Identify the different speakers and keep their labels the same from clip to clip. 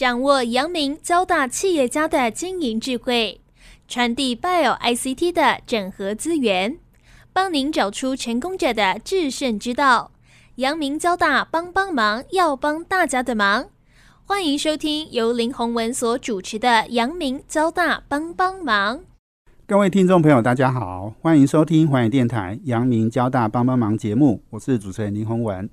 Speaker 1: 掌握阳明交大企业家的经营智慧，传递 Bio ICT 的整合资源，帮您找出成功者的制胜之道。阳明交大帮帮忙，要帮大家的忙。欢迎收听由林宏文所主持的《阳明交大帮帮忙》。
Speaker 2: 各位听众朋友，大家好，欢迎收听环宇电台《阳明交大帮帮忙》节目，我是主持人林宏文。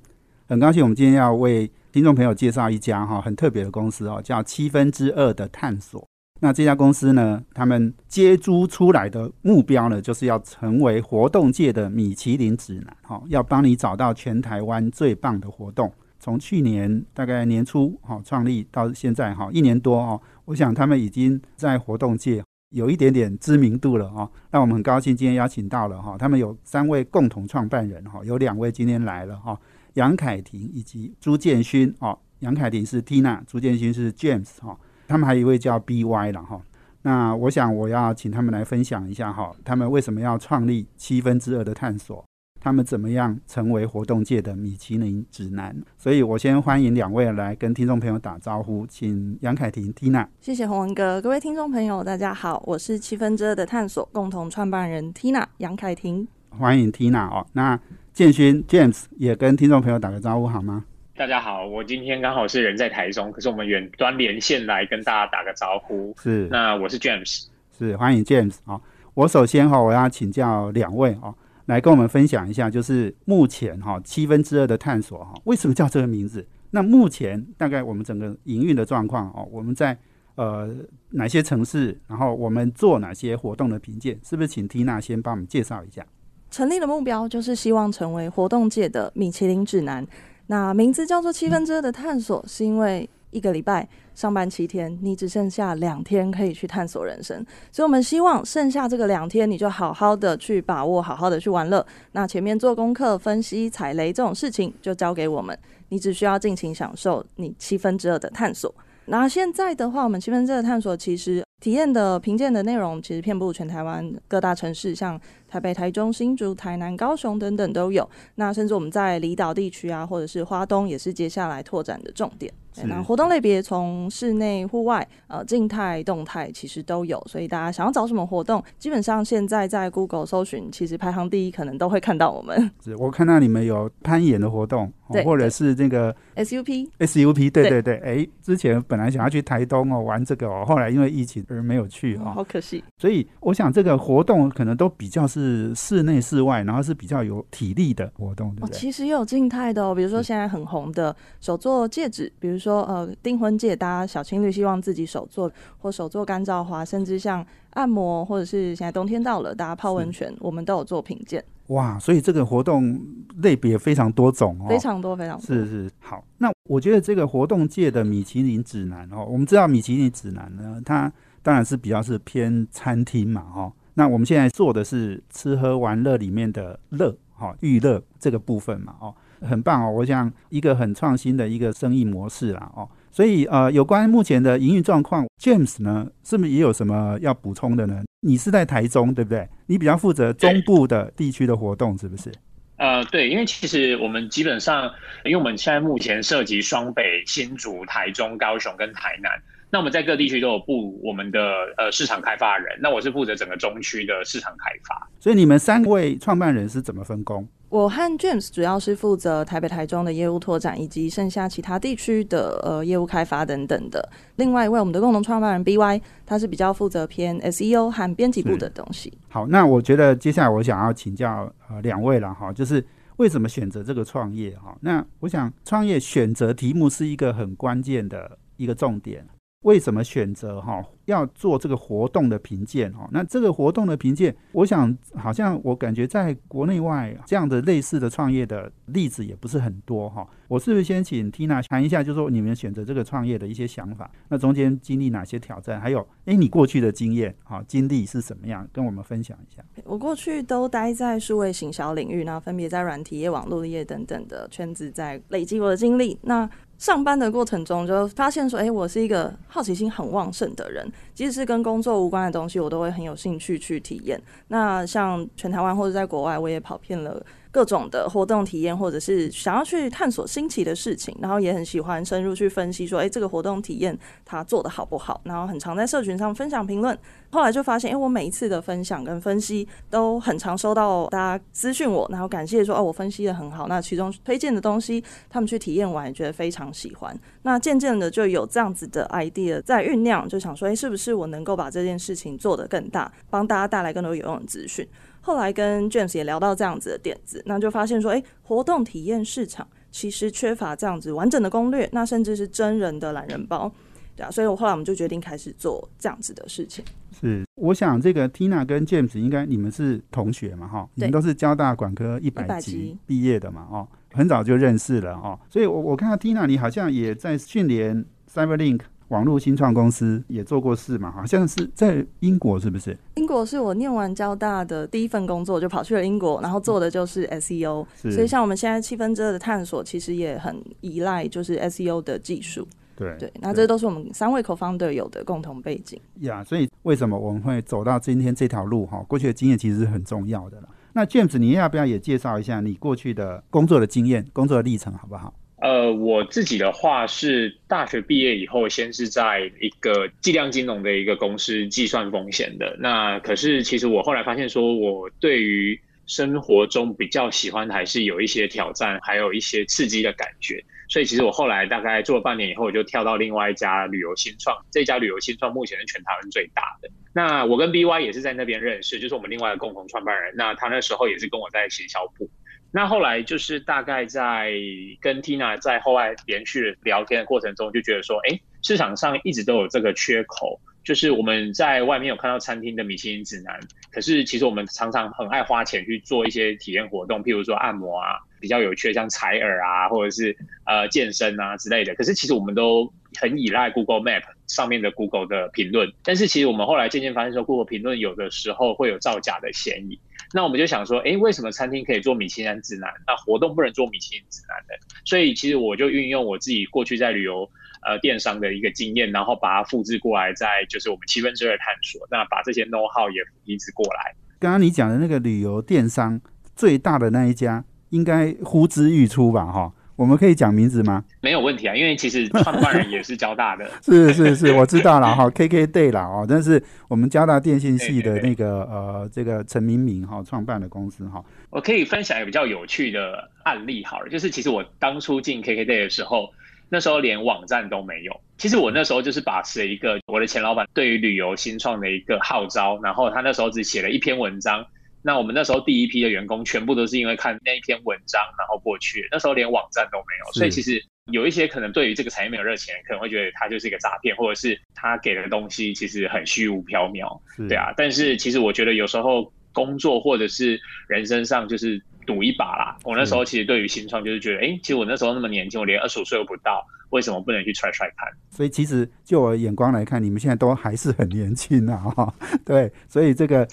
Speaker 2: 很高兴我们今天要为听众朋友介绍一家哈很特别的公司哦，叫七分之二的探索。那这家公司呢，他们接租出来的目标呢，就是要成为活动界的米其林指南哈，要帮你找到全台湾最棒的活动。从去年大概年初哈创立到现在哈一年多哈，我想他们已经在活动界有一点点知名度了哈。那我们很高兴今天邀请到了哈，他们有三位共同创办人哈，有两位今天来了哈。杨凯婷以及朱建勋哦，杨凯婷是 Tina，朱建勋是 James 哈，他们还有一位叫 BY 了哈。那我想我要请他们来分享一下哈，他们为什么要创立七分之二的探索，他们怎么样成为活动界的米其林指南。所以我先欢迎两位来跟听众朋友打招呼，请杨凯婷 Tina。
Speaker 3: 谢谢洪文哥，各位听众朋友大家好，我是七分之二的探索共同创办人 Tina 杨凯婷。
Speaker 2: 欢迎 Tina 哦，那。建勋 James 也跟听众朋友打个招呼好吗？
Speaker 4: 大家好，我今天刚好是人在台中，可是我们远端连线来跟大家打个招呼。
Speaker 2: 是，
Speaker 4: 那我是 James，
Speaker 2: 是欢迎 James 啊。我首先哈，我要请教两位哦，来跟我们分享一下，就是目前哈七分之二的探索哈，为什么叫这个名字？那目前大概我们整个营运的状况哦，我们在呃哪些城市，然后我们做哪些活动的评鉴，是不是请 Tina 先帮我们介绍一下？
Speaker 3: 成立的目标就是希望成为活动界的米其林指南。那名字叫做七分之二的探索，是因为一个礼拜上班七天，你只剩下两天可以去探索人生，所以我们希望剩下这个两天，你就好好的去把握，好好的去玩乐。那前面做功课、分析、踩雷这种事情就交给我们，你只需要尽情享受你七分之二的探索。那现在的话，我们七分之二的探索其实体验的评鉴的内容，其实遍布全台湾各大城市，像。台北、台中、新竹、台南、高雄等等都有。那甚至我们在离岛地区啊，或者是花东，也是接下来拓展的重点。那活动类别从室内、户外、呃静态、动态，其实都有。所以大家想要找什么活动，基本上现在在 Google 搜寻，其实排行第一，可能都会看到我们。
Speaker 2: 是我看到你们有攀岩的活动，或者是这个
Speaker 3: SUP，SUP，
Speaker 2: 对对对。哎，之前本来想要去台东哦玩这个哦，后来因为疫情而没有去哦，
Speaker 3: 好可惜。
Speaker 2: 所以我想这个活动可能都比较是。室内、室外，然后是比较有体力的活动，对不对？
Speaker 3: 其实也有静态的哦，比如说现在很红的手做戒指，比如说呃订婚戒，大家小情侣希望自己手做，或手做干燥花，甚至像按摩，或者是现在冬天到了，大家泡温泉，我们都有做品鉴。
Speaker 2: 哇，所以这个活动类别非常多种哦，
Speaker 3: 非常多，非常多。
Speaker 2: 是是，好，那我觉得这个活动界的米其林指南哦，我们知道米其林指南呢，它当然是比较是偏餐厅嘛，哈。那我们现在做的是吃喝玩乐里面的乐，哈，娱乐这个部分嘛，哦，很棒哦。我想一个很创新的一个生意模式啦，哦，所以呃，有关目前的营运状况，James 呢，是不是也有什么要补充的呢？你是在台中对不对？你比较负责中部的地区的活动，是不是？
Speaker 4: 呃，对，因为其实我们基本上，因为我们现在目前涉及双北、新竹、台中、高雄跟台南。那我们在各地区都有布我们的呃市场开发人，那我是负责整个中区的市场开发。
Speaker 2: 所以你们三位创办人是怎么分工？
Speaker 3: 我和 James 主要是负责台北、台中的业务拓展，以及剩下其他地区的呃业务开发等等的。另外一位我们的共同创办人 BY，他是比较负责偏 SEO 和编辑部的东西。
Speaker 2: 好，那我觉得接下来我想要请教呃两位了哈，就是为什么选择这个创业哈？那我想创业选择题目是一个很关键的一个重点。为什么选择哈要做这个活动的评鉴哈？那这个活动的评鉴，我想好像我感觉在国内外这样的类似的创业的例子也不是很多哈。我是不是先请 Tina 谈一下，就是说你们选择这个创业的一些想法？那中间经历哪些挑战？还有，哎，你过去的经验哈经历是什么样？跟我们分享一下。
Speaker 3: 我过去都待在数位行销领域，那分别在软体业、网络业等等的圈子，在累积我的经历。那上班的过程中，就发现说，哎，我是一个好奇心很旺盛的人，即使是跟工作无关的东西，我都会很有兴趣去体验。那像全台湾或者在国外，我也跑遍了各种的活动体验，或者是想要去探索新奇的事情，然后也很喜欢深入去分析说，哎，这个活动体验它做的好不好？然后很常在社群上分享评论。后来就发现，哎，我每一次的分享跟分析都很常收到大家私讯我，然后感谢说，哦，我分析的很好。那其中推荐的东西，他们去体验完也觉得非常喜欢。那渐渐的就有这样子的 idea 在酝酿，就想说，哎，是不是我能够把这件事情做得更大，帮大家带来更多有用的资讯？后来跟 James 也聊到这样子的点子，那就发现说，哎，活动体验市场其实缺乏这样子完整的攻略，那甚至是真人的懒人包，对啊，所以我后来我们就决定开始做这样子的事情。
Speaker 2: 是，我想这个 Tina 跟 James 应该你们是同学嘛，哈，你们都是交大管科一百级毕业的嘛，哦，很早就认识了，哦，所以我我看到 Tina 你好像也在训练 CyberLink。网络新创公司也做过事嘛？好像是在英国，是不是？
Speaker 3: 英国是我念完交大的第一份工作，就跑去了英国，然后做的就是 SEO。所以像我们现在七分之二的探索，其实也很依赖就是 SEO 的技术。
Speaker 2: 对
Speaker 3: 对，那这都是我们三位 co-founder 有的共同背景。
Speaker 2: 呀，所以为什么我们会走到今天这条路？哈，过去的经验其实是很重要的了。那 James，你要不要也介绍一下你过去的工作的经验、工作的历程，好不好？
Speaker 4: 呃，我自己的话是大学毕业以后，先是在一个计量金融的一个公司计算风险的。那可是其实我后来发现，说我对于生活中比较喜欢还是有一些挑战，还有一些刺激的感觉。所以其实我后来大概做了半年以后，我就跳到另外一家旅游新创。这家旅游新创目前是全台湾最大的。那我跟 BY 也是在那边认识，就是我们另外的共同创办人。那他那时候也是跟我在行销部。那后来就是大概在跟 Tina 在后来连续聊天的过程中，就觉得说，哎，市场上一直都有这个缺口，就是我们在外面有看到餐厅的米其林指南，可是其实我们常常很爱花钱去做一些体验活动，譬如说按摩啊，比较有趣像采耳啊，或者是呃健身啊之类的，可是其实我们都很依赖 Google Map 上面的 Google 的评论，但是其实我们后来渐渐发现说，Google 评论有的时候会有造假的嫌疑。那我们就想说，哎，为什么餐厅可以做米其林指南，那活动不能做米其林指南的？所以其实我就运用我自己过去在旅游呃电商的一个经验，然后把它复制过来，在就是我们七分之二探索，那把这些 know how 也移植过来。
Speaker 2: 刚刚你讲的那个旅游电商最大的那一家，应该呼之欲出吧？哈。我们可以讲名字吗？
Speaker 4: 没有问题啊，因为其实创办人也是交大的。
Speaker 2: 是 是是，我知道了哈，KK Day 啦哦，但是我们交大电信系的那个呃，这个陈明明哈创办的公司哈。
Speaker 4: 我可以分享一个比较有趣的案例，好了，就是其实我当初进 KK Day 的时候，那时候连网站都没有。其实我那时候就是把持了一个我的前老板对于旅游新创的一个号召，然后他那时候只写了一篇文章。那我们那时候第一批的员工全部都是因为看那一篇文章，然后过去。那时候连网站都没有，所以其实有一些可能对于这个产业没有热情，可能会觉得它就是一个诈骗，或者是他给的东西其实很虚无缥缈，对啊。但是其实我觉得有时候工作或者是人生上就是赌一把啦。我那时候其实对于新创就是觉得，哎，其实我那时候那么年轻，我连二十五岁都不到。为什么不能去踹踹看？
Speaker 2: 所以其实就我眼光来看，你们现在都还是很年轻啊！哈，对，所以这个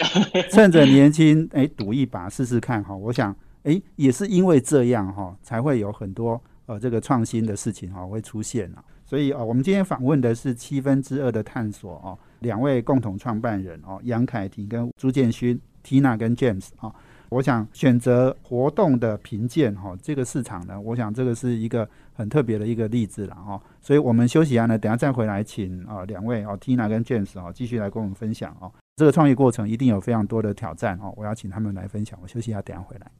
Speaker 2: 趁着年轻，哎，赌一把试试看哈。我想，哎，也是因为这样哈，才会有很多呃这个创新的事情哈会出现啊。所以啊，我们今天访问的是七分之二的探索哦，两位共同创办人哦，杨凯婷跟朱建勋，Tina 跟 James 啊。我想选择活动的评鉴哈，这个市场呢，我想这个是一个很特别的一个例子了哈。所以我们休息一下呢，等下再回来，请啊两位哦，Tina 跟 James 哦，继续来跟我们分享哦。这个创业过程一定有非常多的挑战哦，我要请他们来分享。我休息一下，等下回来。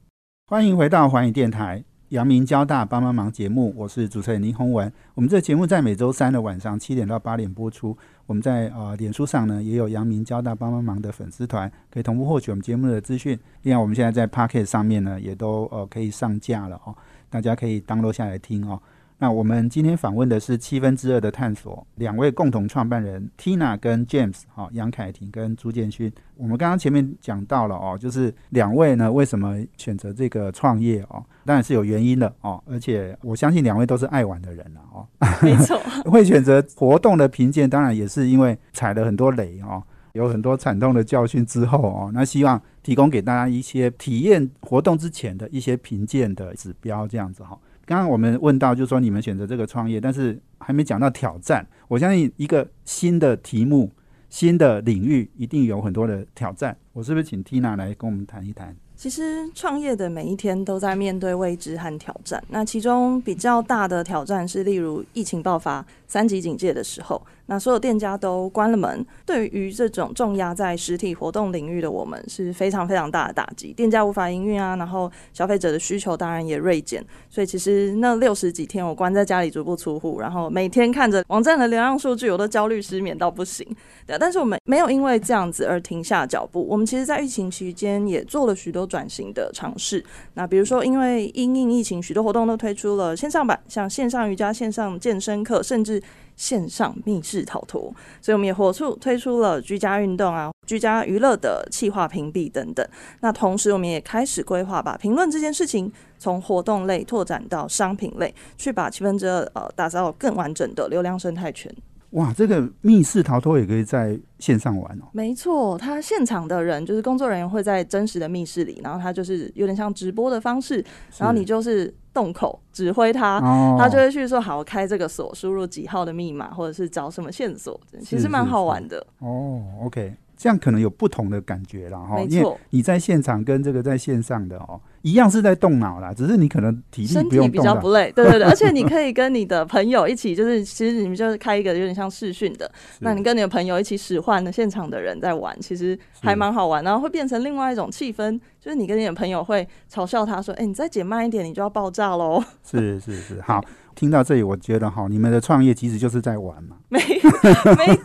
Speaker 2: 欢迎回到环宇电台。阳明交大帮帮忙节目，我是主持人林宏文。我们这节目在每周三的晚上七点到八点播出。我们在呃脸书上呢也有阳明交大帮帮忙的粉丝团，可以同步获取我们节目的资讯。另外，我们现在在 Pocket 上面呢也都呃可以上架了哦，大家可以 download 下来听哦。那我们今天访问的是七分之二的探索，两位共同创办人 Tina 跟 James，哈，杨凯婷跟朱建勋。我们刚刚前面讲到了哦，就是两位呢为什么选择这个创业哦，当然是有原因的哦，而且我相信两位都是爱玩的人了哦，
Speaker 3: 没错，
Speaker 2: 会选择活动的评鉴，当然也是因为踩了很多雷哦，有很多惨痛的教训之后哦，那希望提供给大家一些体验活动之前的一些评鉴的指标，这样子哈。刚刚我们问到，就是说你们选择这个创业，但是还没讲到挑战。我相信一个新的题目、新的领域，一定有很多的挑战。我是不是请 Tina 来跟我们谈一谈？
Speaker 3: 其实创业的每一天都在面对未知和挑战。那其中比较大的挑战是，例如疫情爆发、三级警戒的时候，那所有店家都关了门。对于这种重压在实体活动领域的我们，是非常非常大的打击。店家无法营运啊，然后消费者的需求当然也锐减。所以其实那六十几天，我关在家里足不出户，然后每天看着网站的流量数据，我都焦虑失眠到不行。对，但是我们没有因为这样子而停下脚步。我们其实，在疫情期间也做了许多转型的尝试。那比如说，因为因应疫情，许多活动都推出了线上版，像线上瑜伽、线上健身课，甚至线上密室逃脱。所以我们也火速推出了居家运动啊、居家娱乐的气化屏蔽等等。那同时，我们也开始规划把评论这件事情从活动类拓展到商品类，去把七分之二呃打造更完整的流量生态圈。
Speaker 2: 哇，这个密室逃脱也可以在线上玩哦。
Speaker 3: 没错，他现场的人就是工作人员会在真实的密室里，然后他就是有点像直播的方式，然后你就是动口指挥他，他就会去说好开这个锁，输入几号的密码，或者是找什么线索，其实蛮好玩的。
Speaker 2: 哦，OK。这样可能有不同的感觉了哈，因为你在现场跟这个在线上的哦，一样是在动脑啦，只是你可能体力不用
Speaker 3: 比较不累，对对对，而且你可以跟你的朋友一起，就是其实你们就是开一个有点像视讯的，那你跟你的朋友一起使唤的现场的人在玩，其实还蛮好玩，然后会变成另外一种气氛，就是你跟你的朋友会嘲笑他说，哎，你再减慢一点，你就要爆炸喽。
Speaker 2: 是是是，好。听到这里，我觉得哈，你们的创业其实就是在玩嘛。
Speaker 3: 没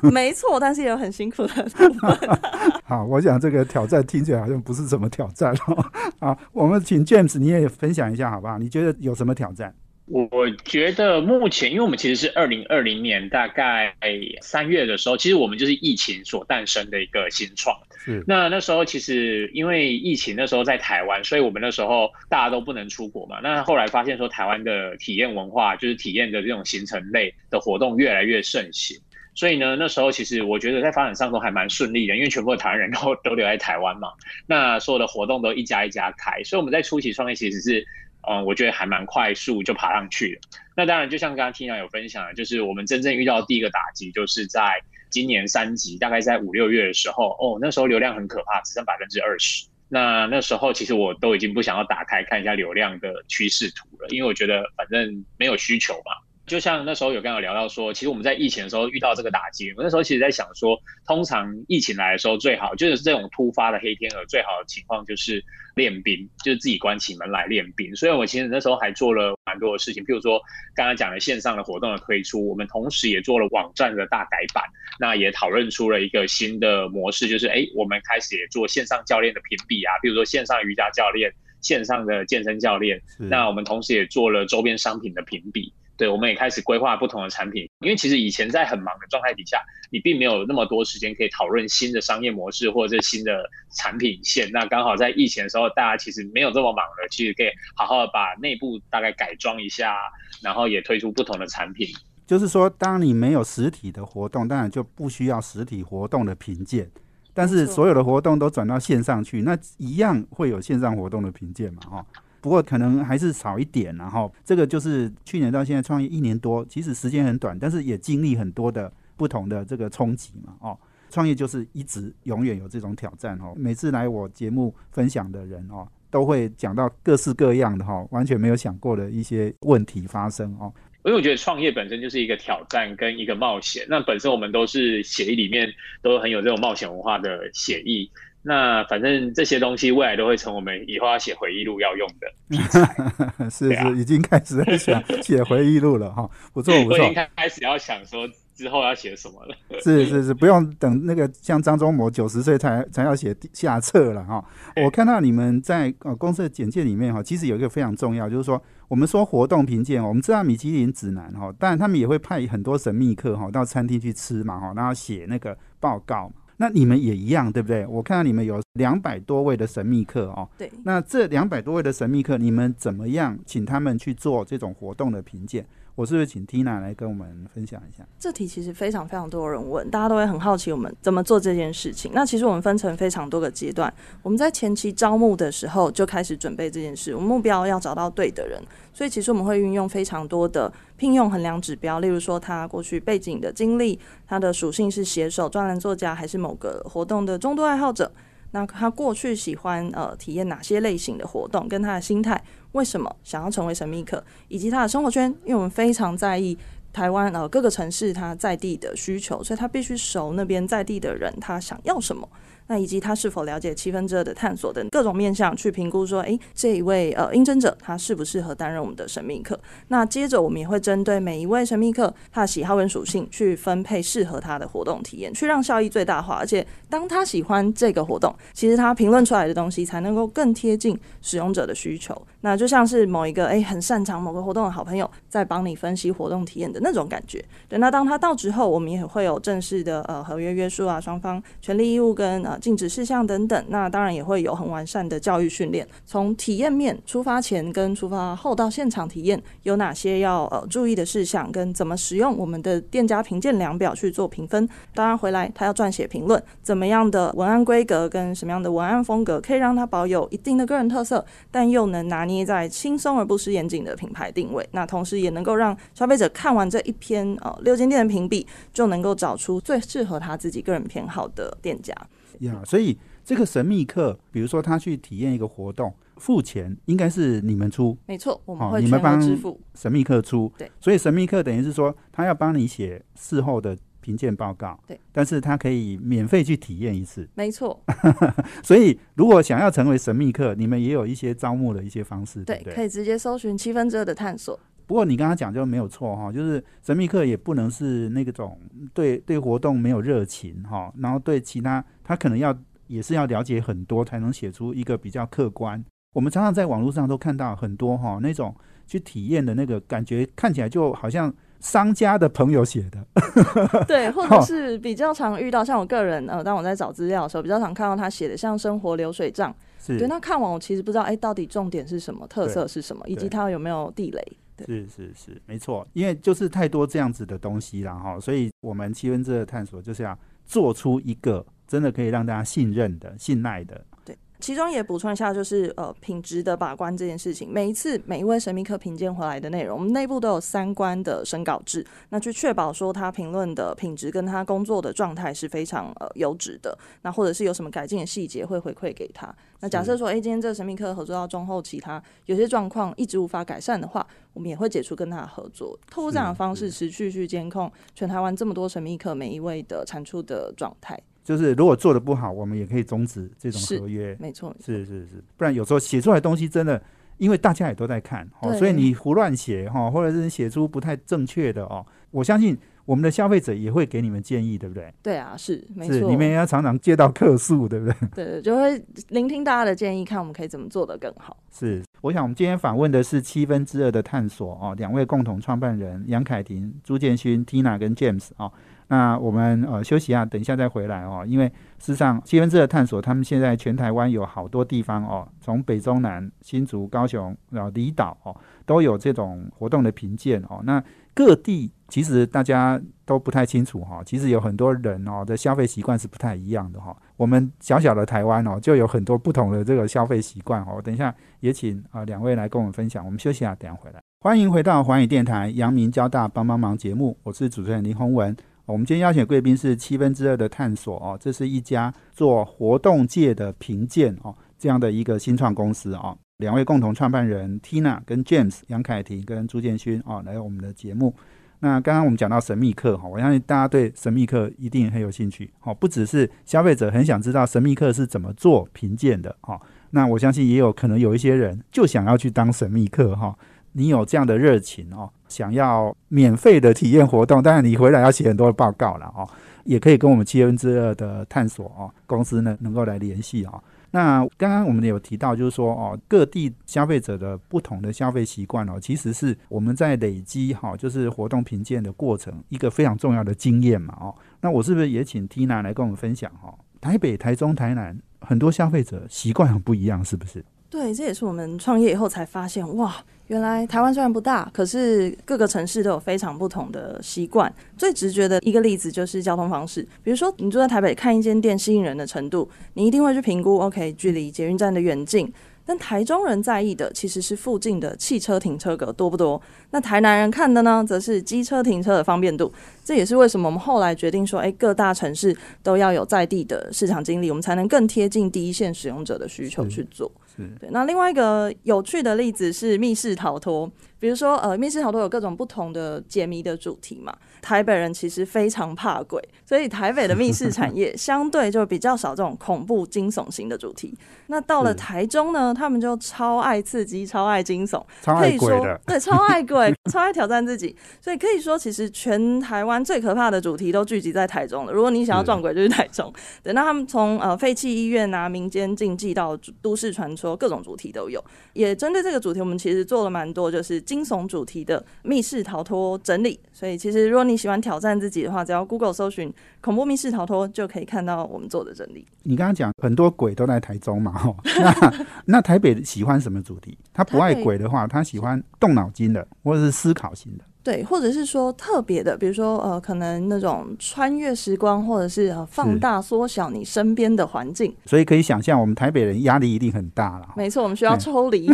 Speaker 3: 没没错，但是也有很辛苦的部分。
Speaker 2: 好，我想这个挑战听起来好像不是什么挑战哦。好，我们请 James 你也分享一下好不好？你觉得有什么挑战？
Speaker 4: 我觉得目前，因为我们其实是二零二零年大概三月的时候，其实我们就是疫情所诞生的一个新创。
Speaker 2: 是。
Speaker 4: 那那时候其实因为疫情，那时候在台湾，所以我们那时候大家都不能出国嘛。那后来发现说，台湾的体验文化，就是体验的这种行程类的活动越来越盛行。所以呢，那时候其实我觉得在发展上都还蛮顺利的，因为全部的台湾人都都留在台湾嘛。那所有的活动都一家一家开，所以我们在初期创业其实是。嗯，我觉得还蛮快速就爬上去了。那当然，就像刚刚 Tina 有分享的，就是我们真正遇到第一个打击，就是在今年三级，大概在五六月的时候，哦，那时候流量很可怕，只剩百分之二十。那那时候其实我都已经不想要打开看一下流量的趋势图了，因为我觉得反正没有需求嘛。就像那时候有刚刚聊到说，其实我们在疫情的时候遇到这个打击，我那时候其实在想说，通常疫情来的时候最好就是这种突发的黑天鹅，最好的情况就是练兵，就是自己关起门来练兵。所以我其实那时候还做了蛮多的事情，譬如说刚刚讲的线上的活动的推出，我们同时也做了网站的大改版，那也讨论出了一个新的模式，就是哎，我们开始也做线上教练的评比啊，譬如说线上瑜伽教练、线上的健身教练，那我们同时也做了周边商品的评比。对，我们也开始规划不同的产品，因为其实以前在很忙的状态底下，你并没有那么多时间可以讨论新的商业模式或者新的产品线。那刚好在疫情的时候，大家其实没有这么忙了，其实可以好好的把内部大概改装一下，然后也推出不同的产品。
Speaker 2: 就是说，当你没有实体的活动，当然就不需要实体活动的评鉴，但是所有的活动都转到线上去，那一样会有线上活动的评鉴嘛？哈。不过可能还是少一点，然后这个就是去年到现在创业一年多，其实时间很短，但是也经历很多的不同的这个冲击嘛。哦，创业就是一直永远有这种挑战哦。每次来我节目分享的人哦，都会讲到各式各样的哈，完全没有想过的一些问题发生哦。
Speaker 4: 因为我觉得创业本身就是一个挑战跟一个冒险，那本身我们都是协议里面都很有这种冒险文化的协议。那反正这些东西未来都会成我们以后要写回忆录要用的
Speaker 2: 是是，已经开始在想写回忆录了哈，不错不错。
Speaker 4: 我已经开始要想说之后要写什么了。
Speaker 2: 是是是，不用等那个像张忠谋九十岁才才要写下册了哈。我看到你们在呃公司的简介里面哈，其实有一个非常重要，就是说我们说活动评鉴，我们知道米其林指南哈，当然他们也会派很多神秘客哈到餐厅去吃嘛哈，然后写那个报告。那你们也一样，对不对？我看到你们有两百多位的神秘客哦。
Speaker 3: 对。
Speaker 2: 那这两百多位的神秘客，你们怎么样请他们去做这种活动的评鉴？我是不是请 Tina 来跟我们分享一下？
Speaker 3: 这题其实非常非常多人问，大家都会很好奇我们怎么做这件事情。那其实我们分成非常多个阶段。我们在前期招募的时候就开始准备这件事，我们目标要找到对的人，所以其实我们会运用非常多的聘用衡量指标，例如说他过去背景的经历，他的属性是写手、专栏作家，还是某个活动的中度爱好者。那他过去喜欢呃体验哪些类型的活动，跟他的心态为什么想要成为神秘客，以及他的生活圈，因为我们非常在意台湾呃各个城市他在地的需求，所以他必须熟那边在地的人他想要什么。那以及他是否了解七分之二的探索等各种面向去评估说，诶，这一位呃应征者他适不适合担任我们的神秘客？那接着我们也会针对每一位神秘客他的喜好跟属性去分配适合他的活动体验，去让效益最大化。而且当他喜欢这个活动，其实他评论出来的东西才能够更贴近使用者的需求。那就像是某一个诶很擅长某个活动的好朋友在帮你分析活动体验的那种感觉。对，那当他到之后，我们也会有正式的呃合约约束啊，双方权利义务跟呃。禁止事项等等，那当然也会有很完善的教育训练。从体验面出发前跟出发后到现场体验，有哪些要呃注意的事项，跟怎么使用我们的店家评鉴量表去做评分。当然回来他要撰写评论，怎么样的文案规格跟什么样的文案风格，可以让他保有一定的个人特色，但又能拿捏在轻松而不失严谨的品牌定位。那同时也能够让消费者看完这一篇呃六间店的评比，就能够找出最适合他自己个人偏好的店家。
Speaker 2: 呀，所以这个神秘客，比如说他去体验一个活动，付钱应该是你们出，
Speaker 3: 没错，我们会
Speaker 2: 你们帮
Speaker 3: 支付。
Speaker 2: 神秘客出，
Speaker 3: 对，
Speaker 2: 所以神秘客等于是说他要帮你写事后的评鉴报告，
Speaker 3: 对，
Speaker 2: 但是他可以免费去体验一次，
Speaker 3: 没错。
Speaker 2: 所以如果想要成为神秘客，你们也有一些招募的一些方式，对，
Speaker 3: 可以直接搜寻七分之二的探索。
Speaker 2: 不过你刚刚讲就没有错哈，就是神秘客也不能是那个种对对活动没有热情哈，然后对其他他可能要。也是要了解很多才能写出一个比较客观。我们常常在网络上都看到很多哈那种去体验的那个感觉，看起来就好像商家的朋友写的。
Speaker 3: 对，或者是比较常遇到，像我个人呃，当我在找资料的时候，比较常看到他写的像生活流水账。
Speaker 2: 是。
Speaker 3: 对，那看完我其实不知道，哎，到底重点是什么，特色是什么，以及它有没有地雷。
Speaker 2: 是是是，没错，因为就是太多这样子的东西了哈，所以我们七分之二探索就是要做出一个。真的可以让大家信任的、信赖的。
Speaker 3: 对，其中也补充一下，就是呃，品质的把关这件事情。每一次每一位神秘客评鉴回来的内容，我们内部都有三关的审稿制，那去确保说他评论的品质跟他工作的状态是非常呃优质的。那或者是有什么改进的细节会回馈给他。那假设说，哎，今天这个神秘客合作到中后期，他有些状况一直无法改善的话，我们也会解除跟他的合作，透过这样的方式持续去监控全台湾这么多神秘客每一位的产出的状态。
Speaker 2: 就是如果做的不好，我们也可以终止这种合约。
Speaker 3: 没错，
Speaker 2: 是是是，不然有时候写出来东西真的，因为大家也都在看，哦，所以你胡乱写哈，或者是写出不太正确的哦，我相信我们的消费者也会给你们建议，对不对？
Speaker 3: 对啊，是没错，
Speaker 2: 你们也要常常接到客诉，对不对？
Speaker 3: 对，就会聆听大家的建议，看我们可以怎么做的更好。
Speaker 2: 是，我想我们今天访问的是七分之二的探索哦，两位共同创办人杨凯婷、朱建勋、Tina 跟 James 哦。那我们呃休息一下，等一下再回来哦。因为事实上七分之二探索，他们现在全台湾有好多地方哦，从北中南、新竹、高雄，然后离岛哦，都有这种活动的评鉴哦。那各地其实大家都不太清楚哈，其实有很多人哦的消费习惯是不太一样的哈。我们小小的台湾哦，就有很多不同的这个消费习惯哦。等一下也请啊两位来跟我们分享。我们休息下，等下回来。欢迎回到环宇电台阳明交大帮帮忙节目，我是主持人林宏文。我们今天邀请贵宾是七分之二的探索哦，这是一家做活动界的评鉴哦这样的一个新创公司哦。两位共同创办人 Tina 跟 James 杨凯婷跟朱建勋哦来我们的节目。那刚刚我们讲到神秘客哈，我相信大家对神秘客一定很有兴趣哦，不只是消费者很想知道神秘客是怎么做评鉴的哈，那我相信也有可能有一些人就想要去当神秘客哈。你有这样的热情哦，想要免费的体验活动，当然你回来要写很多的报告了哦，也可以跟我们七分之二的探索哦公司呢能够来联系哦。那刚刚我们有提到，就是说哦，各地消费者的不同的消费习惯哦，其实是我们在累积哈，就是活动评鉴的过程一个非常重要的经验嘛哦。那我是不是也请 Tina 来跟我们分享哈？台北、台中、台南很多消费者习惯很不一样，是不是？
Speaker 3: 对，这也是我们创业以后才发现哇。原来台湾虽然不大，可是各个城市都有非常不同的习惯。最直觉的一个例子就是交通方式，比如说你住在台北看一间店吸引人的程度，你一定会去评估，OK，距离捷运站的远近。但台中人在意的其实是附近的汽车停车格多不多。那台南人看的呢，则是机车停车的方便度。这也是为什么我们后来决定说，哎，各大城市都要有在地的市场经理，我们才能更贴近第一线使用者的需求去做。对，那另外一个有趣的例子是密室逃脱，比如说呃，密室逃脱有各种不同的解谜的主题嘛。台北人其实非常怕鬼，所以台北的密室产业相对就比较少这种恐怖惊悚型的主题。那到了台中呢，他们就超爱刺激，超爱惊悚，
Speaker 2: 可以说
Speaker 3: 对，超爱鬼，超爱挑战自己。所以可以说，其实全台湾最可怕的主题都聚集在台中了。如果你想要撞鬼，就是台中。等到他们从呃废弃医院啊、民间禁忌到都市传说，各种主题都有。也针对这个主题，我们其实做了蛮多，就是惊悚主题的密室逃脱整理。所以其实如果你喜欢挑战自己的话，只要 Google 搜寻“恐怖密室逃脱”，就可以看到我们做的整理。
Speaker 2: 你刚刚讲很多鬼都在台中嘛，哈，那那台北喜欢什么主题？他不爱鬼的话，他喜欢动脑筋的，或者是思考型的。
Speaker 3: 对，或者是说特别的，比如说呃，可能那种穿越时光，或者是呃放大缩小你身边的环境。
Speaker 2: 所以可以想象，我们台北人压力一定很大了。
Speaker 3: 没错，我们需要抽离。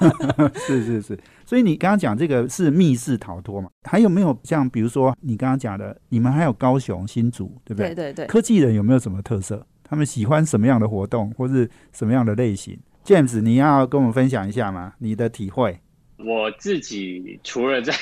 Speaker 2: 是是是。所以你刚刚讲这个是密室逃脱嘛？还有没有像比如说你刚刚讲的，你们还有高雄新竹，对不对？
Speaker 3: 对对对。
Speaker 2: 科技人有没有什么特色？他们喜欢什么样的活动，或是什么样的类型？James，你要跟我们分享一下吗？你的体会。
Speaker 4: 我自己除了在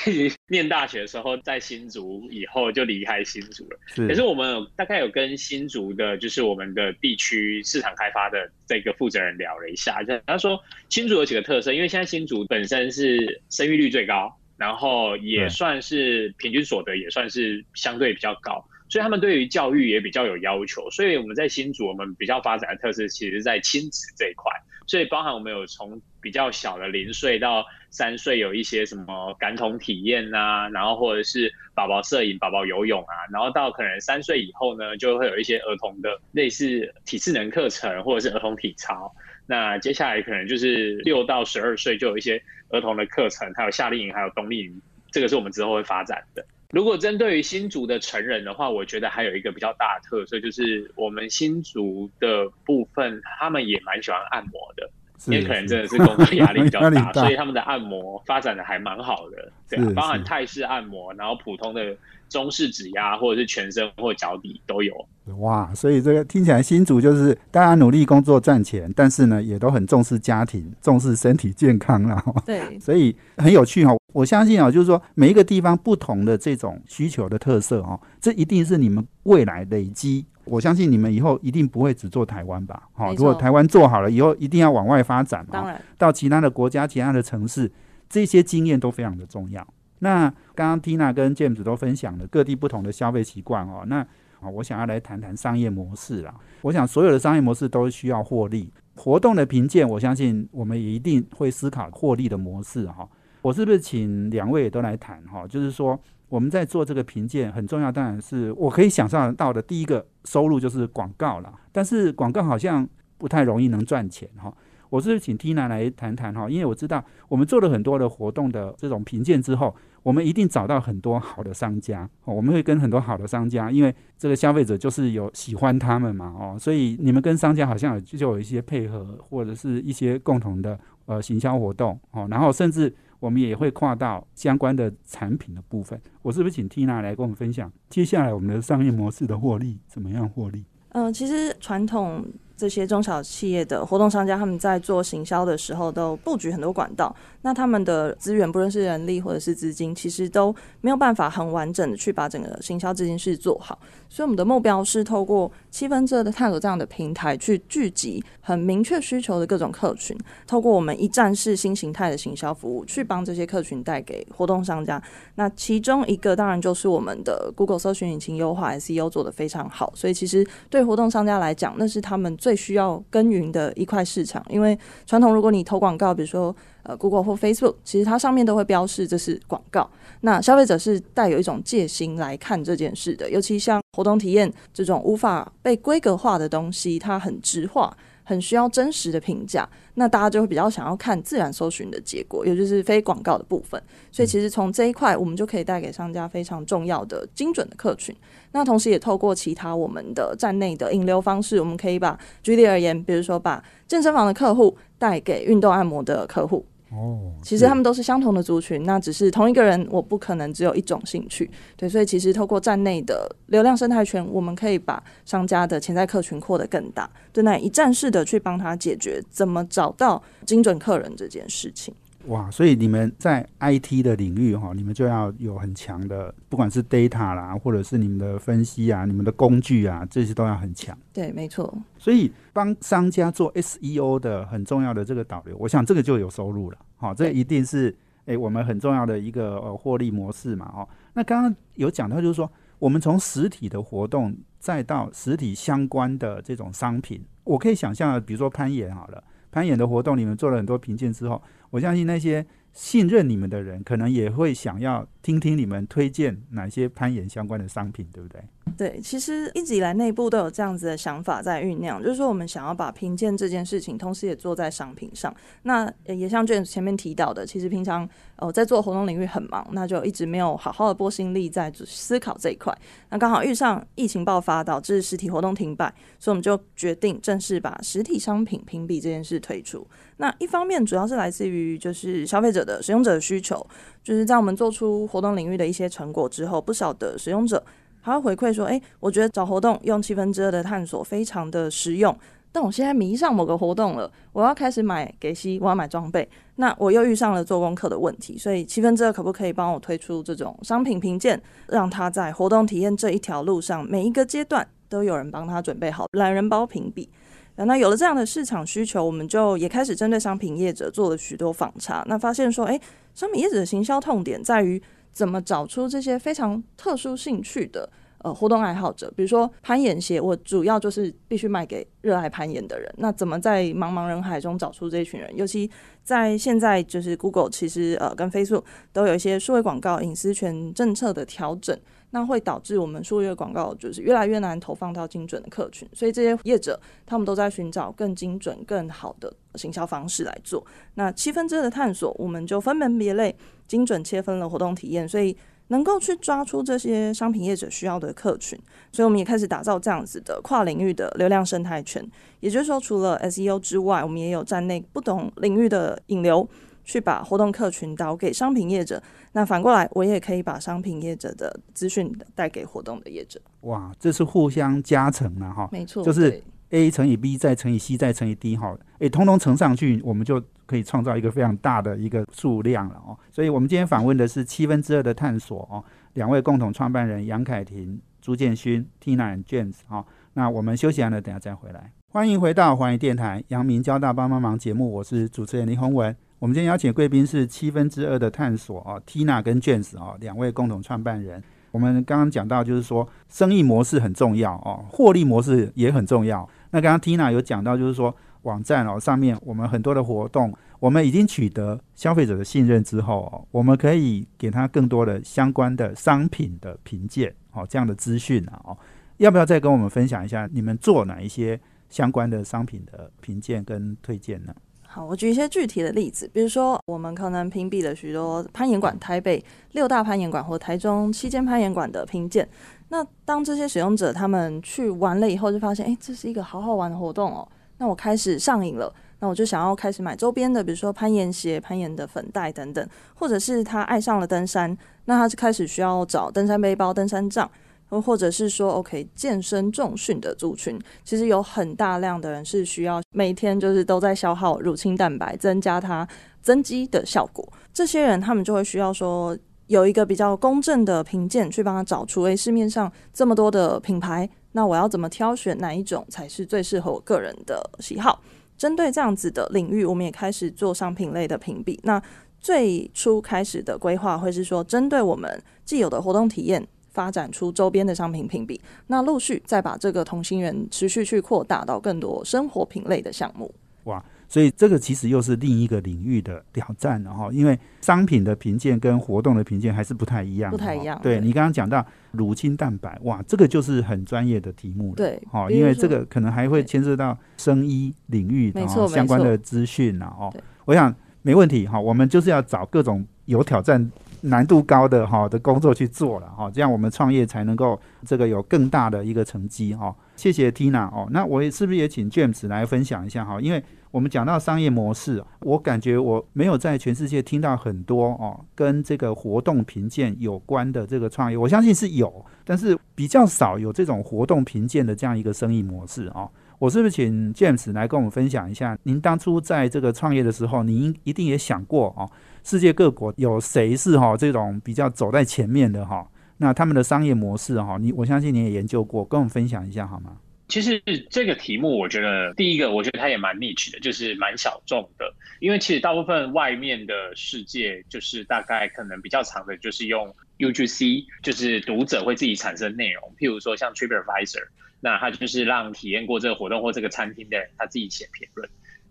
Speaker 4: 念大学的时候在新竹，以后就离开新竹了。可是我们大概有跟新竹的，就是我们的地区市场开发的这个负责人聊了一下，就他说新竹有几个特色，因为现在新竹本身是生育率最高，然后也算是平均所得也算是相对比较高，所以他们对于教育也比较有要求。所以我们在新竹，我们比较发展的特色，其实在亲子这一块。所以包含我们有从比较小的零岁到三岁，有一些什么感统体验呐，然后或者是宝宝摄影、宝宝游泳啊，然后到可能三岁以后呢，就会有一些儿童的类似体适能课程或者是儿童体操。那接下来可能就是六到十二岁就有一些儿童的课程，还有夏令营，还有冬令营，这个是我们之后会发展的。如果针对于新竹的成人的话，我觉得还有一个比较大的特色，就是我们新竹的部分，他们也蛮喜欢按摩的，因为可能真的是工作压力比较大，所以他们的按摩发展的还蛮好的，对，包含泰式按摩，然后普通的中式指压，或者是全身或脚底都有。
Speaker 2: 哇，所以这个听起来新竹就是大家努力工作赚钱，但是呢，也都很重视家庭，重视身体健康了。
Speaker 3: 对，
Speaker 2: 所以很有趣哈。我相信啊，就是说每一个地方不同的这种需求的特色哦，这一定是你们未来累积。我相信你们以后一定不会只做台湾吧？好，如果台湾做好了以后，一定要往外发展
Speaker 3: 嘛，
Speaker 2: 到其他的国家、其他的城市，这些经验都非常的重要。那刚刚 Tina 跟 James 都分享了各地不同的消费习惯哦，那。啊，我想要来谈谈商业模式啦。我想所有的商业模式都需要获利，活动的评鉴，我相信我们也一定会思考获利的模式哈。我是不是请两位也都来谈哈？就是说我们在做这个评鉴很重要，当然是我可以想象到的第一个收入就是广告了。但是广告好像不太容易能赚钱哈。我是请 Tina 来谈谈哈，因为我知道我们做了很多的活动的这种评鉴之后。我们一定找到很多好的商家，我们会跟很多好的商家，因为这个消费者就是有喜欢他们嘛，哦，所以你们跟商家好像就有一些配合，或者是一些共同的呃行销活动，哦，然后甚至我们也会跨到相关的产品的部分。我是不是请 Tina 来跟我们分享接下来我们的商业模式的获利怎么样获利？
Speaker 3: 嗯，其实传统。这些中小企业的活动商家，他们在做行销的时候，都布局很多管道。那他们的资源，不论是人力或者是资金，其实都没有办法很完整的去把整个行销这件事做好。所以，我们的目标是透过七分之二的探索这样的平台，去聚集很明确需求的各种客群，透过我们一站式新形态的行销服务，去帮这些客群带给活动商家。那其中一个，当然就是我们的 Google 搜寻引擎优化 SEO 做得非常好。所以，其实对活动商家来讲，那是他们。最需要耕耘的一块市场，因为传统如果你投广告，比如说呃 Google 或 Facebook，其实它上面都会标示这是广告。那消费者是带有一种戒心来看这件事的，尤其像活动体验这种无法被规格化的东西，它很直化，很需要真实的评价，那大家就会比较想要看自然搜寻的结果，也就是非广告的部分。所以其实从这一块，我们就可以带给商家非常重要的精准的客群。那同时也透过其他我们的站内的引流方式，我们可以把举例而言，比如说把健身房的客户带给运动按摩的客户。
Speaker 2: 哦，
Speaker 3: 其实他们都是相同的族群，那只是同一个人，我不可能只有一种兴趣。对，所以其实透过站内的流量生态圈，我们可以把商家的潜在客群扩得更大，对，那一站式的去帮他解决怎么找到精准客人这件事情。
Speaker 2: 哇，所以你们在 IT 的领域哈，你们就要有很强的，不管是 data 啦，或者是你们的分析啊，你们的工具啊，这些都要很强。
Speaker 3: 对，没错。
Speaker 2: 所以帮商家做 SEO 的很重要的这个导流，我想这个就有收入了。好，这一定是诶我们很重要的一个呃获利模式嘛。哦，那刚刚有讲到，就是说我们从实体的活动再到实体相关的这种商品，我可以想象，比如说攀岩好了，参演的活动，你们做了很多评鉴之后。我相信那些信任你们的人，可能也会想要听听你们推荐哪些攀岩相关的商品，对不对？
Speaker 3: 对，其实一直以来内部都有这样子的想法在酝酿，就是说我们想要把评鉴这件事情，同时也做在商品上。那也像娟前面提到的，其实平常呃在做活动领域很忙，那就一直没有好好的拨心力在思考这一块。那刚好遇上疫情爆发，导致实体活动停摆，所以我们就决定正式把实体商品评比这件事推出。那一方面主要是来自于就是消费者的使用者的需求，就是在我们做出活动领域的一些成果之后，不少的使用者。还会回馈说：“哎，我觉得找活动用七分之二的探索非常的实用，但我现在迷上某个活动了，我要开始买给息，我要买装备，那我又遇上了做功课的问题，所以七分之二可不可以帮我推出这种商品评鉴，让他在活动体验这一条路上每一个阶段都有人帮他准备好懒人包评比？那有了这样的市场需求，我们就也开始针对商品业者做了许多访查，那发现说，哎，商品业者的行销痛点在于。”怎么找出这些非常特殊兴趣的呃活动爱好者？比如说攀岩鞋，我主要就是必须卖给热爱攀岩的人。那怎么在茫茫人海中找出这群人？尤其在现在，就是 Google 其实呃跟 Facebook 都有一些数位广告隐私权政策的调整。那会导致我们数月广告就是越来越难投放到精准的客群，所以这些业者他们都在寻找更精准、更好的行销方式来做。那七分之二的探索，我们就分门别类、精准切分了活动体验，所以能够去抓出这些商品业者需要的客群。所以我们也开始打造这样子的跨领域的流量生态圈。也就是说，除了 SEO 之外，我们也有站内不同领域的引流。去把活动客群导给商品业者，那反过来我也可以把商品业者的资讯带给活动的业者。
Speaker 2: 哇，这是互相加成了哈，
Speaker 3: 没错，
Speaker 2: 就是 A 乘以 B 再乘以 C 再乘以 D 哈，诶，通通乘上去，我们就可以创造一个非常大的一个数量了哦。所以我们今天访问的是七分之二的探索哦，两位共同创办人杨凯婷、朱建勋、Tina and James 哈。那我们休息完了，等下再回来。欢迎回到华语电台阳明交大帮帮忙节目，我是主持人林宏文。我们今天邀请贵宾是七分之二的探索啊，Tina 跟 James 啊两位共同创办人。我们刚刚讲到，就是说生意模式很重要哦，获利模式也很重要。那刚刚 Tina 有讲到，就是说网站哦上面我们很多的活动，我们已经取得消费者的信任之后哦，我们可以给他更多的相关的商品的评鉴哦这样的资讯啊哦，要不要再跟我们分享一下你们做哪一些相关的商品的评鉴跟推荐呢？
Speaker 3: 好，我举一些具体的例子，比如说我们可能屏蔽了许多攀岩馆，台北六大攀岩馆或台中七间攀岩馆的评鉴。那当这些使用者他们去玩了以后，就发现，哎，这是一个好好玩的活动哦。那我开始上瘾了，那我就想要开始买周边的，比如说攀岩鞋、攀岩的粉袋等等，或者是他爱上了登山，那他就开始需要找登山背包、登山杖。或者是说，OK，健身重训的族群，其实有很大量的人是需要每天就是都在消耗乳清蛋白，增加它增肌的效果。这些人他们就会需要说有一个比较公正的评鉴，去帮他找出，诶，市面上这么多的品牌，那我要怎么挑选哪一种才是最适合我个人的喜好？针对这样子的领域，我们也开始做商品类的评比。那最初开始的规划会是说，针对我们既有的活动体验。发展出周边的商品评比，那陆续再把这个同心圆持续去扩大到更多生活品类的项目。
Speaker 2: 哇！所以这个其实又是另一个领域的挑战了哈，因为商品的评鉴跟活动的评鉴还是不太一样，
Speaker 3: 不太一样。
Speaker 2: 对你刚刚讲到乳清蛋白，哇，这个就是很专业的题目了。
Speaker 3: 对，
Speaker 2: 哦，因为这个可能还会牵涉到生医领域的相关的资讯了哦。我想没问题哈，我们就是要找各种有挑战。难度高的哈的工作去做了哈，这样我们创业才能够这个有更大的一个成绩哈。谢谢 Tina 哦，那我是不是也请 James 来分享一下哈？因为我们讲到商业模式，我感觉我没有在全世界听到很多哦跟这个活动评鉴有关的这个创业，我相信是有，但是比较少有这种活动评鉴的这样一个生意模式哦。我是不是请 James 来跟我们分享一下？您当初在这个创业的时候，您一定也想过哦。世界各国有谁是哈这种比较走在前面的哈？那他们的商业模式哈，你我相信你也研究过，跟我们分享一下好吗？
Speaker 4: 其实这个题目，我觉得第一个，我觉得它也蛮 niche 的，就是蛮小众的。因为其实大部分外面的世界，就是大概可能比较长的，就是用 UGC，就是读者会自己产生内容。譬如说像 TripAdvisor，那它就是让体验过这个活动或这个餐厅的人，他自己写评论。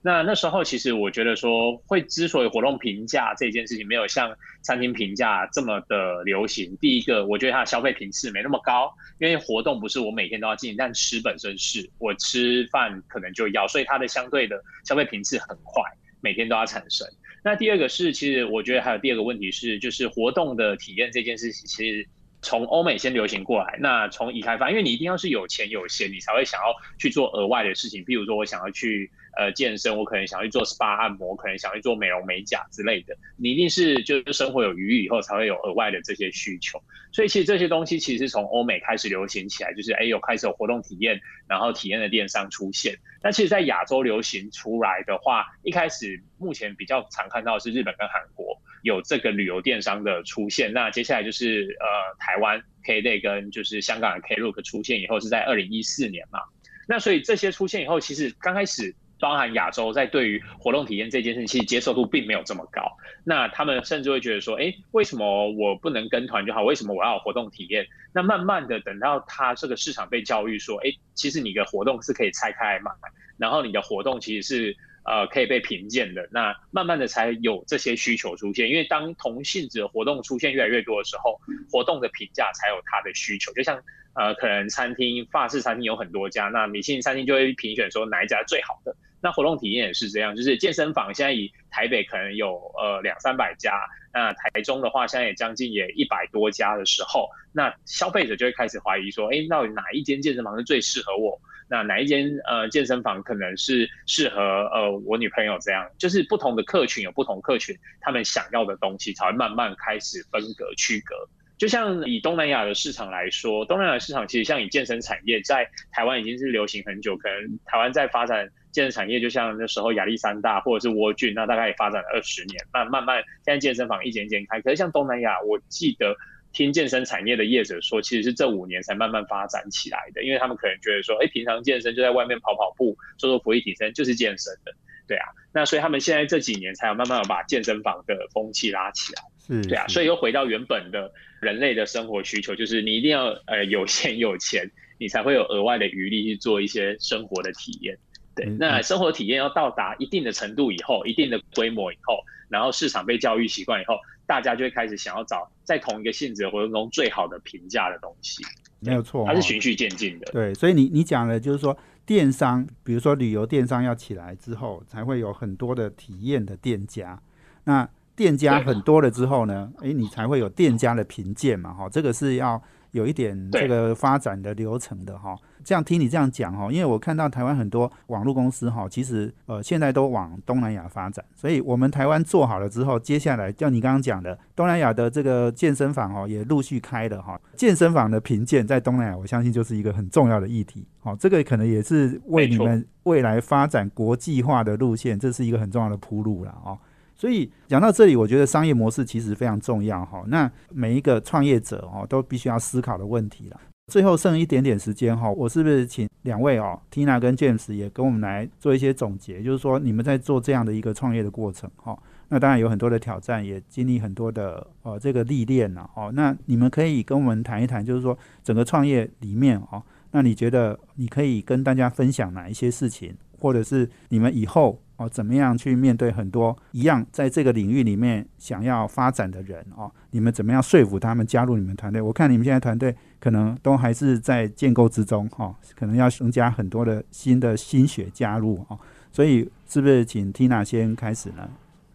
Speaker 4: 那那时候其实我觉得说，会之所以活动评价这件事情没有像餐厅评价这么的流行，第一个我觉得它的消费频次没那么高，因为活动不是我每天都要进，但吃本身是我吃饭可能就要，所以它的相对的消费频次很快，每天都要产生。那第二个是，其实我觉得还有第二个问题是，就是活动的体验这件事情，其实。从欧美先流行过来，那从已开发，因为你一定要是有钱有闲，你才会想要去做额外的事情。比如说，我想要去呃健身，我可能想去做 SPA 按摩，可能想去做美容美甲之类的。你一定是就是生活有余裕以后，才会有额外的这些需求。所以其实这些东西其实是从欧美开始流行起来，就是哎有开始有活动体验，然后体验的电商出现。那其实，在亚洲流行出来的话，一开始目前比较常看到是日本跟韩国。有这个旅游电商的出现，那接下来就是呃台湾 K-day 跟就是香港的 Klook 出现以后是在二零一四年嘛，那所以这些出现以后，其实刚开始包含亚洲在对于活动体验这件事情，其实接受度并没有这么高，那他们甚至会觉得说，哎，为什么我不能跟团就好？为什么我要活动体验？那慢慢的等到他这个市场被教育说，哎，其实你的活动是可以拆开来买，然后你的活动其实是。呃，可以被评鉴的，那慢慢的才有这些需求出现。因为当同性质的活动出现越来越多的时候，活动的评价才有它的需求。就像呃，可能餐厅法式餐厅有很多家，那米其林餐厅就会评选说哪一家最好的。那活动体验也是这样，就是健身房现在以台北可能有呃两三百家，那台中的话现在也将近也一百多家的时候，那消费者就会开始怀疑说，哎，到底哪一间健身房是最适合我？那哪一间呃健身房可能是适合呃我女朋友这样，就是不同的客群有不同客群，他们想要的东西才会慢慢开始分隔区隔。就像以东南亚的市场来说，东南亚市场其实像以健身产业在台湾已经是流行很久，可能台湾在发展健身产业，就像那时候亚历山大或者是蜗郡，那大概也发展了二十年，慢慢慢现在健身房一间一间开。可是像东南亚，我记得。听健身产业的业者说，其实是这五年才慢慢发展起来的，因为他们可能觉得说，哎，平常健身就在外面跑跑步、做做浮力提升就是健身的，对啊，那所以他们现在这几年才有慢慢把健身房的风气拉起来，
Speaker 2: 是，
Speaker 4: 对啊，所以又回到原本的人类的生活需求，就是你一定要呃有钱有钱，你才会有额外的余力去做一些生活的体验，对，那生活体验要到达一定的程度以后，一定的规模以后，然后市场被教育习惯以后。大家就会开始想要找在同一个性质的活动中最好的评价的东西，
Speaker 2: 没有错，
Speaker 4: 它是循序渐进的。
Speaker 2: 对，所以你你讲的就是说，电商，比如说旅游电商要起来之后，才会有很多的体验的店家。那店家很多了之后呢，哎，你才会有店家的评鉴嘛，哈，这个是要有一点这个发展的流程的哈。这样听你这样讲哈，因为我看到台湾很多网络公司哈，其实呃现在都往东南亚发展，所以我们台湾做好了之后，接下来像你刚刚讲的东南亚的这个健身房哦，也陆续开了哈。健身房的评鉴在东南亚，我相信就是一个很重要的议题。好，这个可能也是为你们未来发展国际化的路线，这是一个很重要的铺路了哦。所以讲到这里，我觉得商业模式其实非常重要哈。那每一个创业者哦，都必须要思考的问题了。最后剩一点点时间哈，我是不是请两位哦，Tina 跟 James 也跟我们来做一些总结？就是说，你们在做这样的一个创业的过程哈，那当然有很多的挑战，也经历很多的呃这个历练了哦。那你们可以跟我们谈一谈，就是说整个创业里面哦，那你觉得你可以跟大家分享哪一些事情，或者是你们以后哦，怎么样去面对很多一样在这个领域里面想要发展的人哦？你们怎么样说服他们加入你们团队？我看你们现在团队可能都还是在建构之中哈，可能要增加很多的新的心血加入哦。所以是不是请 Tina 先开始呢？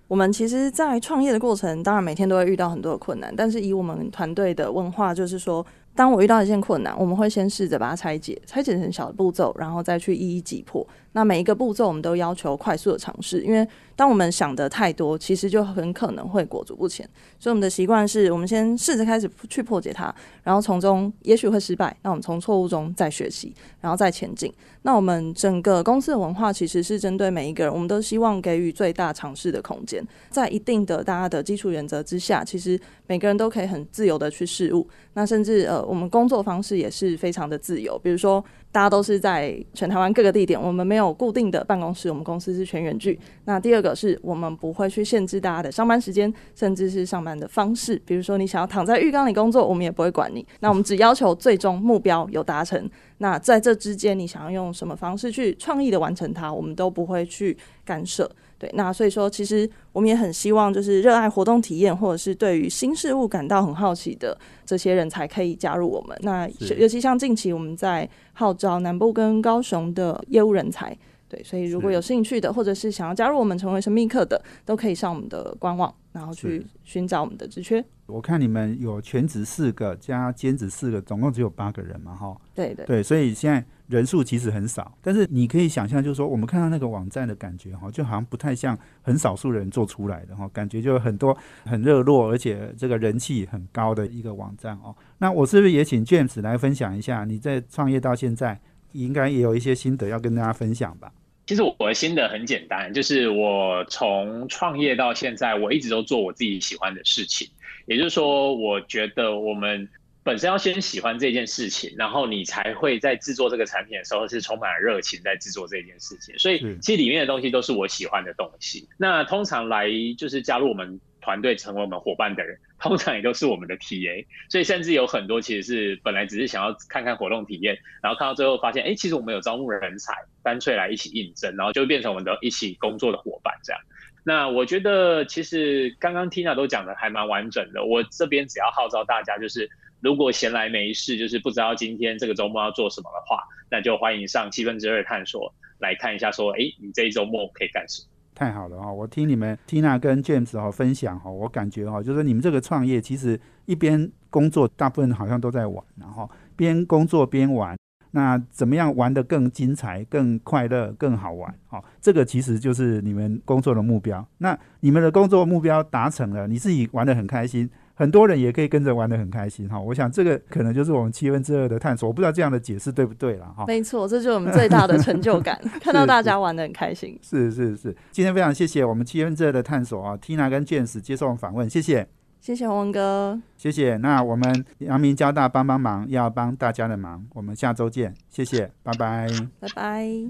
Speaker 3: 我们其实，在创业的过程，当然每天都会遇到很多的困难，但是以我们团队的文化，就是说。当我遇到一件困难，我们会先试着把它拆解，拆解成小的步骤，然后再去一一击破。那每一个步骤，我们都要求快速的尝试，因为当我们想的太多，其实就很可能会裹足不前。所以我们的习惯是，我们先试着开始去破解它，然后从中也许会失败，那我们从错误中再学习，然后再前进。那我们整个公司的文化其实是针对每一个人，我们都希望给予最大尝试的空间，在一定的大家的基础原则之下，其实每个人都可以很自由的去试误。那甚至呃，我们工作方式也是非常的自由，比如说。大家都是在全台湾各个地点，我们没有固定的办公室，我们公司是全员聚。那第二个是我们不会去限制大家的上班时间，甚至是上班的方式。比如说你想要躺在浴缸里工作，我们也不会管你。那我们只要求最终目标有达成。那在这之间，你想要用什么方式去创意的完成它，我们都不会去干涉。对，那所以说，其实我们也很希望，就是热爱活动体验，或者是对于新事物感到很好奇的这些人才可以加入我们。那尤其像近期我们在号召南部跟高雄的业务人才。对，所以如果有兴趣的，或者是想要加入我们成为神秘客的，都可以上我们的官网，然后去寻找我们的职缺。
Speaker 2: 我看你们有全职四个加兼职四个，总共只有八个人嘛，哈。
Speaker 3: 对对
Speaker 2: 对，所以现在人数其实很少，但是你可以想象，就是说我们看到那个网站的感觉，哈，就好像不太像很少数人做出来的，哈，感觉就很多很热络，而且这个人气很高的一个网站哦。那我是不是也请 James 来分享一下，你在创业到现在，应该也有一些心得要跟大家分享吧？
Speaker 4: 其实我的心得很简单，就是我从创业到现在，我一直都做我自己喜欢的事情。也就是说，我觉得我们本身要先喜欢这件事情，然后你才会在制作这个产品的时候是充满了热情在制作这件事情。所以，其实里面的东西都是我喜欢的东西。那通常来就是加入我们。团队成为我们伙伴的人，通常也都是我们的 TA，所以甚至有很多其实是本来只是想要看看活动体验，然后看到最后发现，哎，其实我们有招募人才，干脆来一起应征，然后就变成我们的一起工作的伙伴这样。那我觉得其实刚刚 Tina 都讲的还蛮完整的，我这边只要号召大家，就是如果闲来没事，就是不知道今天这个周末要做什么的话，那就欢迎上七分之二探索来看一下，说，哎，你这一周末可以干什么。
Speaker 2: 太好了哈！我听你们 Tina 跟 James 哈分享哈，我感觉哈，就是你们这个创业其实一边工作，大部分好像都在玩，然后边工作边玩，那怎么样玩得更精彩、更快乐、更好玩？哦，这个其实就是你们工作的目标。那你们的工作目标达成了，你自己玩得很开心。很多人也可以跟着玩的很开心哈，我想这个可能就是我们七分之二的探索，我不知道这样的解释对不对了哈。
Speaker 3: 没错，这就是我们最大的成就感，看到大家玩的很开心。
Speaker 2: 是是是，今天非常谢谢我们七分之二的探索啊，Tina 跟 James 接受访问，谢谢，
Speaker 3: 谢谢洪文哥，
Speaker 2: 谢谢。那我们阳明交大帮帮忙，要帮大家的忙，我们下周见，谢谢，拜拜，
Speaker 3: 拜拜。